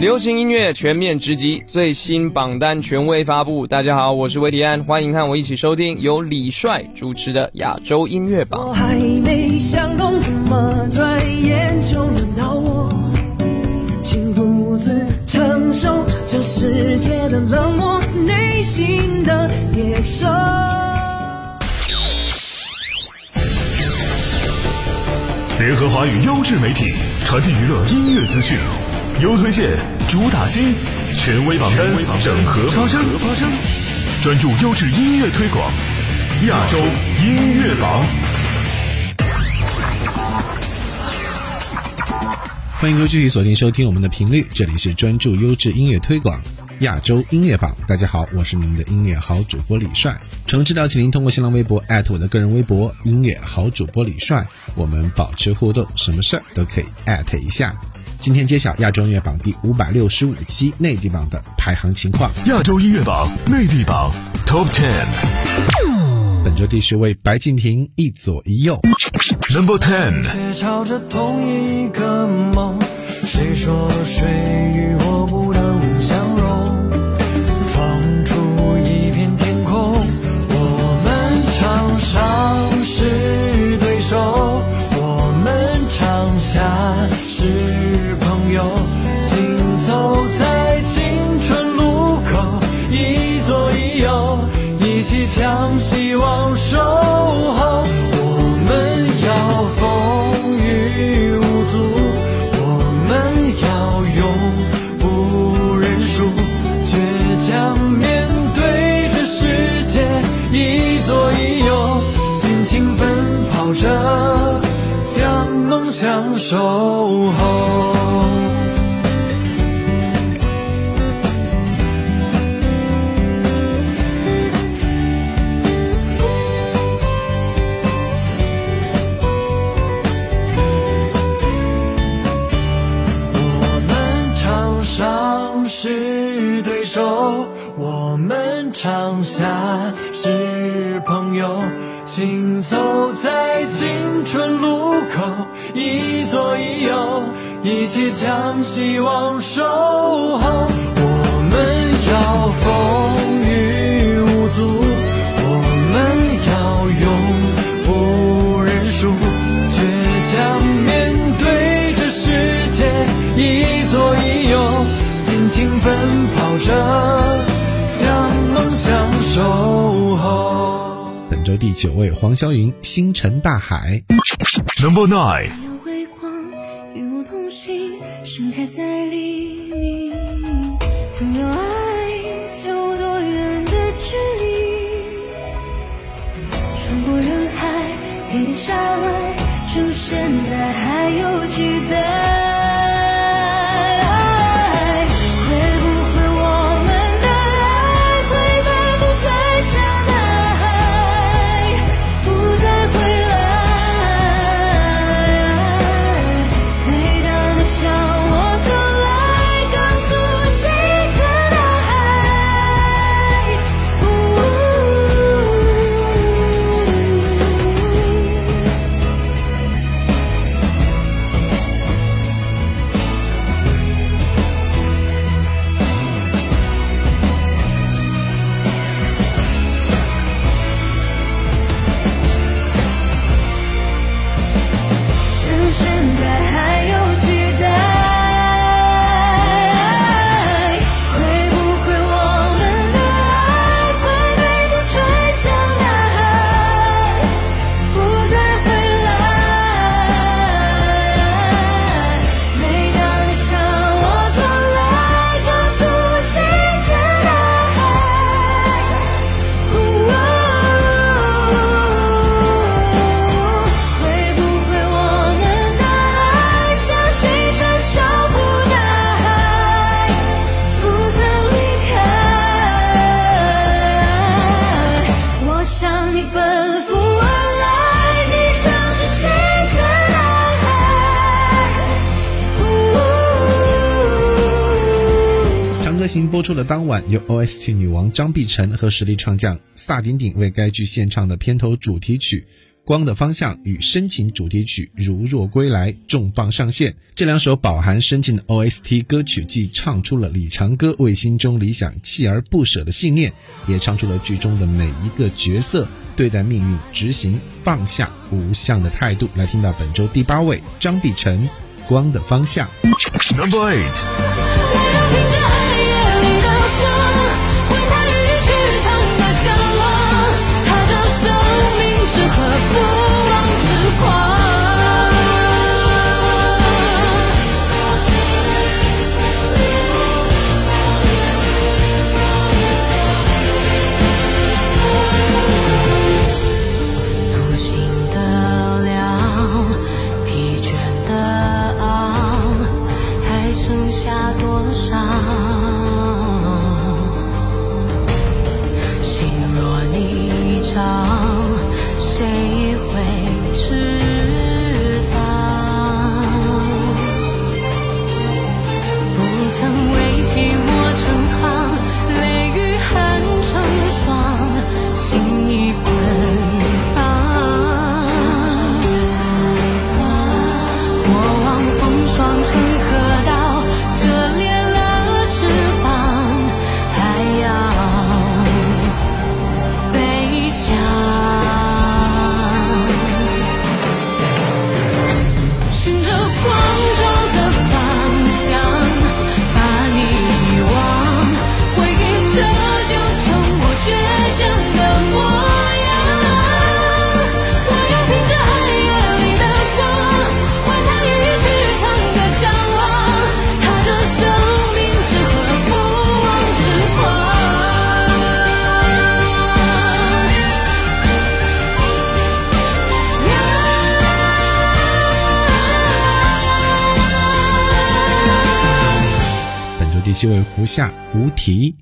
流行音乐全面直击，最新榜单权威发布。大家好，我是维迪安，欢迎和我一起收听由李帅主持的亚洲音乐榜。我还没想通，怎么转眼就轮到我，请独自承受这世界的冷漠，内心的野兽。联合华语优质媒体，传递娱乐音乐资讯，优推荐，主打新，权威榜单，整合发声，专注优质音乐推广，亚洲音乐榜。欢迎各位继续锁定收听我们的频率，这里是专注优质音乐推广亚洲音乐榜。大家好，我是你们的音乐好主播李帅。诚挚邀请您通过新浪微博艾特我的个人微博音乐好主播李帅，我们保持互动，什么事儿都可以艾特一下。今天揭晓亚洲音乐榜第五百六十五期内地榜的排行情况。亚洲音乐榜内地榜 Top Ten，本周第十位白敬亭一左一右。Number Ten，却朝着同一个梦。谁说谁与我不能相容？闯出一片天空，我们场上是对手，我们场下是朋友，们场下是朋友，请走在青春路口，一左一右，一起将希望守候。我们要风雨无阻，我们要永不认输，倔强面对这世界，一左一右，尽情奔跑着，守候。本周第九位黄霄云《星辰大海》。Number Nine，有微光与我同行，盛开在黎明。拥有爱是有多远的距离？穿过人海，跌跌下来，出现在还有期待。行》播出的当晚，由 OST 女王张碧晨和实力唱将萨顶顶为该剧献唱的片头主题曲《光的方向》与深情主题曲《如若归来》重磅上线。这两首饱含深情的 OST 歌曲，既唱出了李长歌为心中理想锲而不舍的信念，也唱出了剧中的每一个角色对待命运、执行放下无相的态度。来听到本周第八位张碧晨，《光的方向》。Number 8. 第七位胡夏，无题。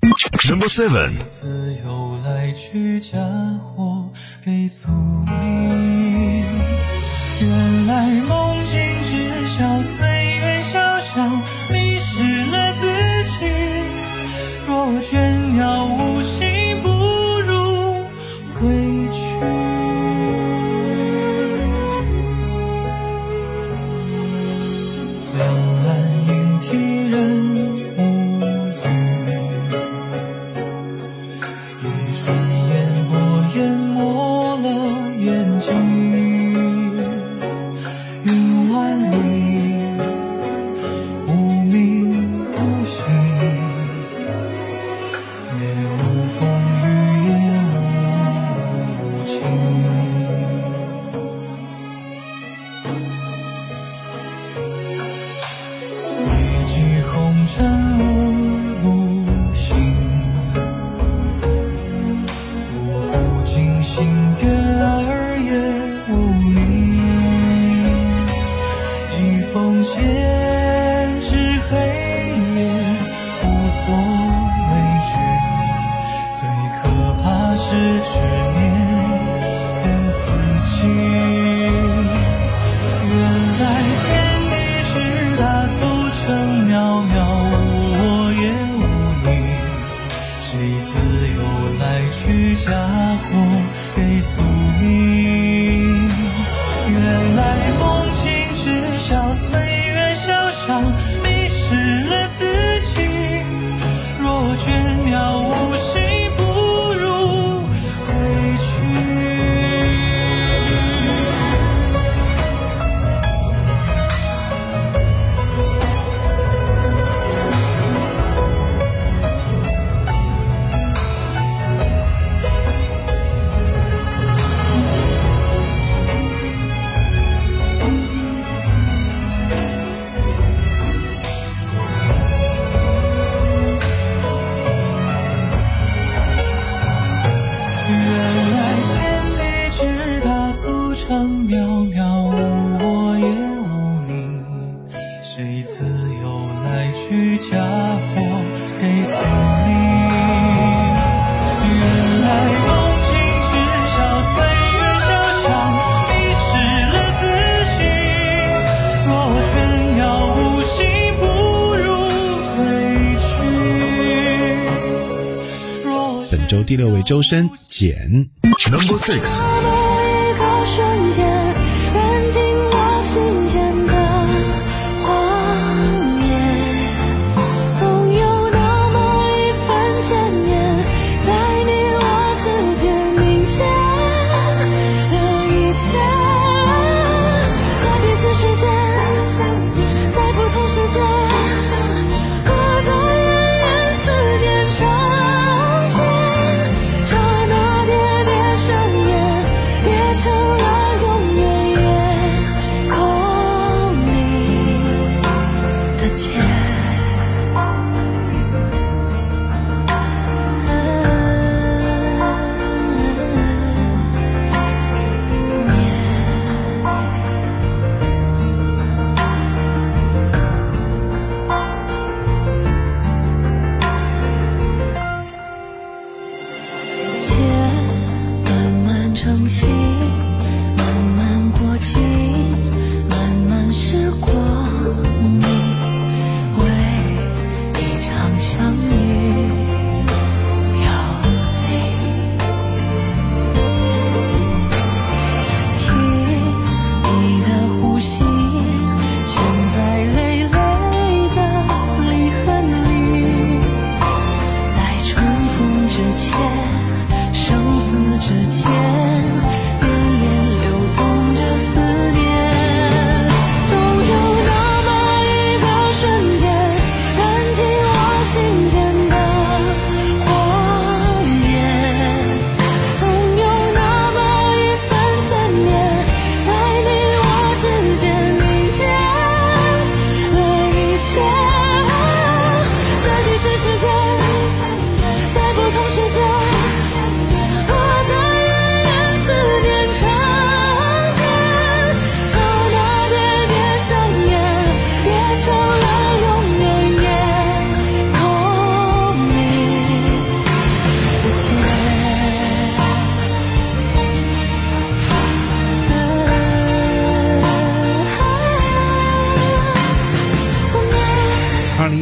Number 7. 自由来去嫁祸给宿命。原来梦境只消岁月小俗成渺渺，无我也无你。谁自由来去嫁祸给宿命？原来梦境只笑岁月小小，迷失了自己。若倦鸟无心，不如归去。若本周第六位周深，简。Number 6. 瞬间，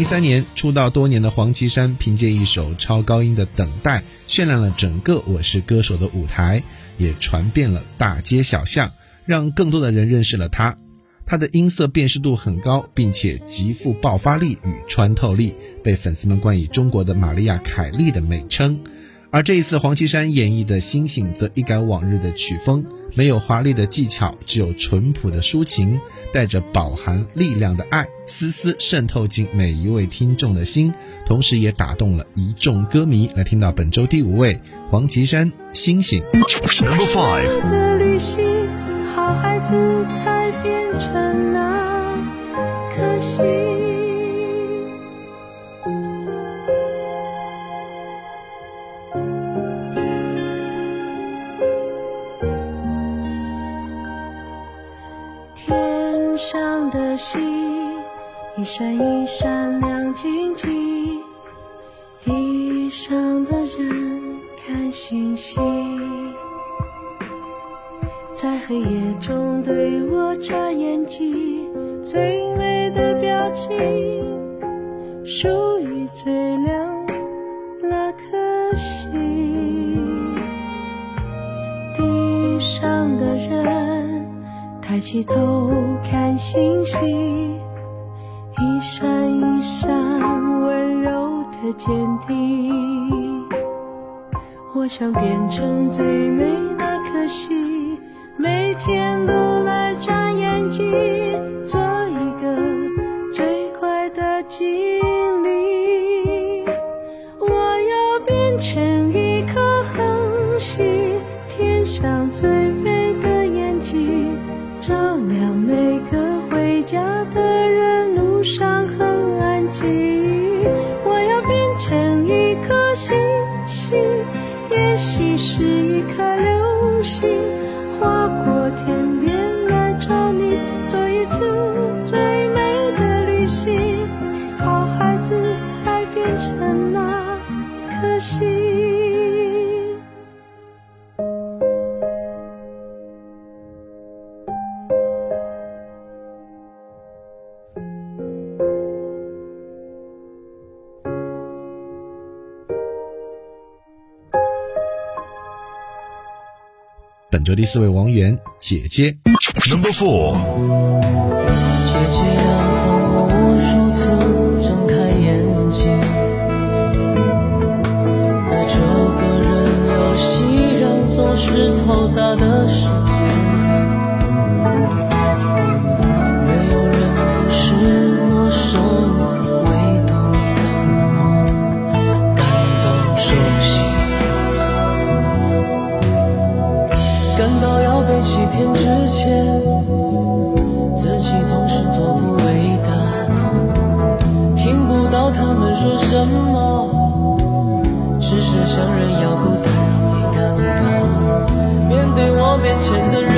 三年出道多年的黄绮珊，凭借一首超高音的《等待》，渲染了整个《我是歌手》的舞台，也传遍了大街小巷，让更多的人认识了她。她的音色辨识度很高，并且极富爆发力与穿透力，被粉丝们冠以“中国的玛利亚·凯莉”的美称。而这一次，黄绮珊演绎的《星星》则一改往日的曲风，没有华丽的技巧，只有淳朴的抒情，带着饱含力量的爱，丝丝渗透进每一位听众的心，同时也打动了一众歌迷。来听到本周第五位，黄绮珊《星星》。Number five. 的旅的星，一闪一闪亮晶晶。地上的人看星星，在黑夜中对我眨眼睛，最美的表情，属于最亮抬起头看星星。一闪一闪温柔的坚定。我想变成最美那颗星，每天都来眨眼睛，做一个最快的精灵。我要变成一颗恒星，天上最本周第四位王源姐姐 number four 我面前的人。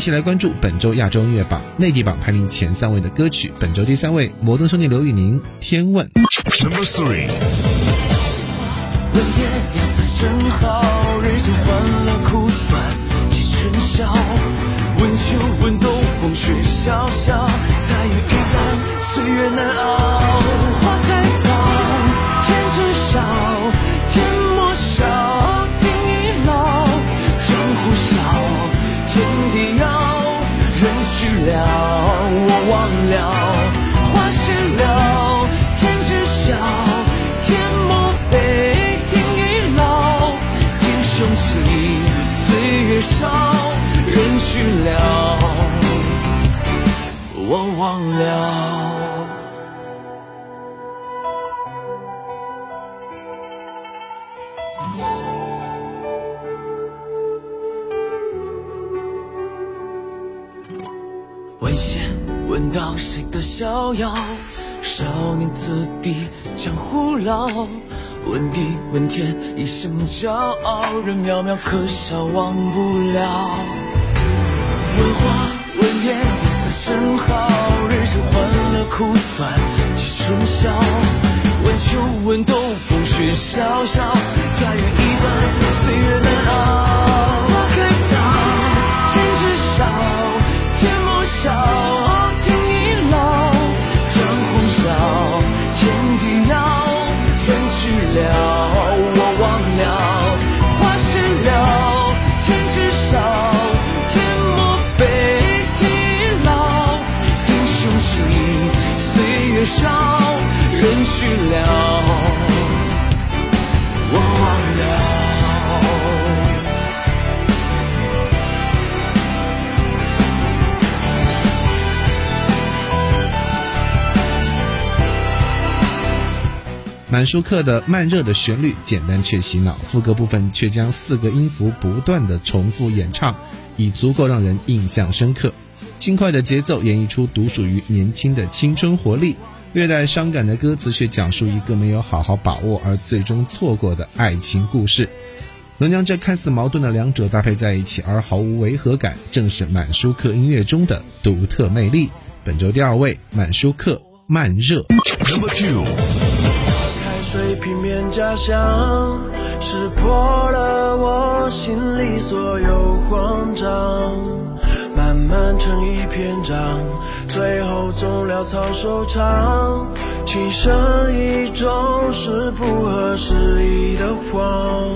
一起来关注本周亚洲音乐榜内地榜排名前三位的歌曲。本周第三位，摩登兄弟刘宇宁《天问》。Number three。问秋问冬，风雪萧萧，彩云易散，岁月难熬。了我忘了花谢了天知晓天莫悲天亦老英雄尽岁月少人去了我忘了到谁的逍遥少年子弟江湖老问地问天一生骄傲人渺渺可笑忘不了。问花问叶颜色正好人生欢乐苦短几春宵问秋问冬风雪萧萧。满舒克的慢热的旋律简单却洗脑，副歌部分却将四个音符不断的重复演唱，已足够让人印象深刻。轻快的节奏演绎出独属于年轻的青春活力，略带伤感的歌词却讲述一个没有好好把握而最终错过的爱情故事。能将这看似矛盾的两者搭配在一起而毫无违和感，正是满舒克音乐中的独特魅力。本周第二位，满舒克慢热。Number two，水平面假象，识破了我心里所有慌张，慢慢成一篇章，最后总潦草收场，情深意重是不合时宜的谎。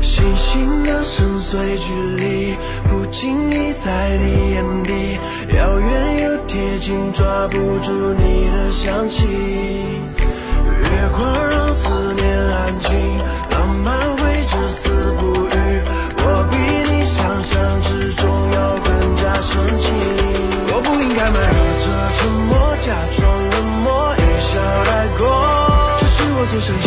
星星的深邃距离，不经意在你眼底，遥远又贴近，抓不住你的香气。月光让思念安静，浪漫会至死不渝。我比你想象之中要更加深情。我不应该瞒着沉默，假装冷漠，一笑带过。这是我最深情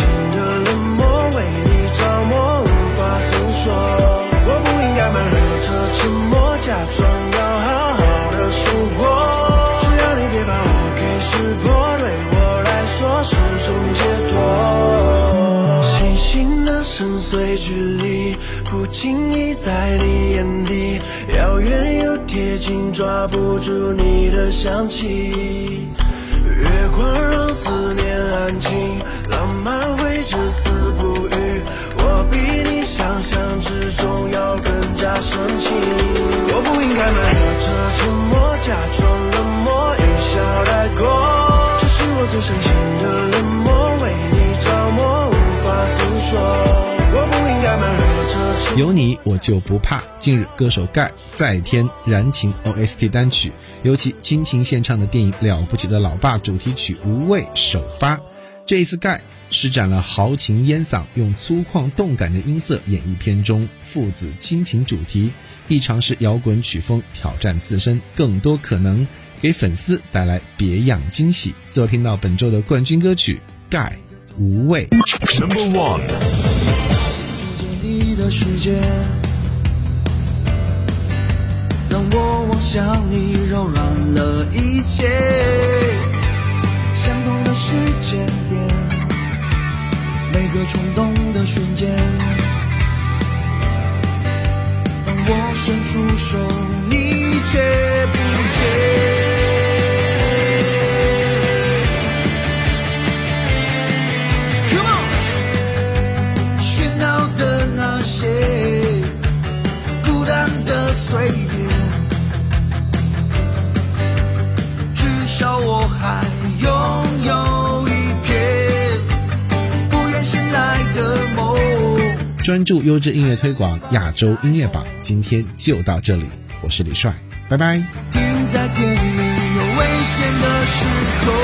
深邃距离，不经意在你眼底，遥远又贴近，抓不住你的香气。月光让思念安静，浪漫会至死不渝。我比你想象之中要更加深情。我不应该瞒着沉默，假装冷漠，一笑带过。这是我最深情的冷漠，为你着魔，无法诉说。有你我就不怕。近日，歌手盖再添燃情 OST 单曲，尤其亲情献唱的电影《了不起的老爸》主题曲《无畏》首发。这一次，盖施展了豪情烟嗓，用粗犷动感的音色演绎片中父子亲情主题，亦尝试摇滚曲风挑战自身，更多可能给粉丝带来别样惊喜。最后听到本周的冠军歌曲《盖无畏》。Number one，的世界，让我望向你，柔软了一切。相同的时间点，每个冲动的瞬间。当我伸出手，你却不见。的碎片，至少我还拥有一片不愿醒来的梦。专注优质音乐推广亚洲音乐榜，今天就到这里，我是李帅，拜拜。停在甜蜜又危险的时空，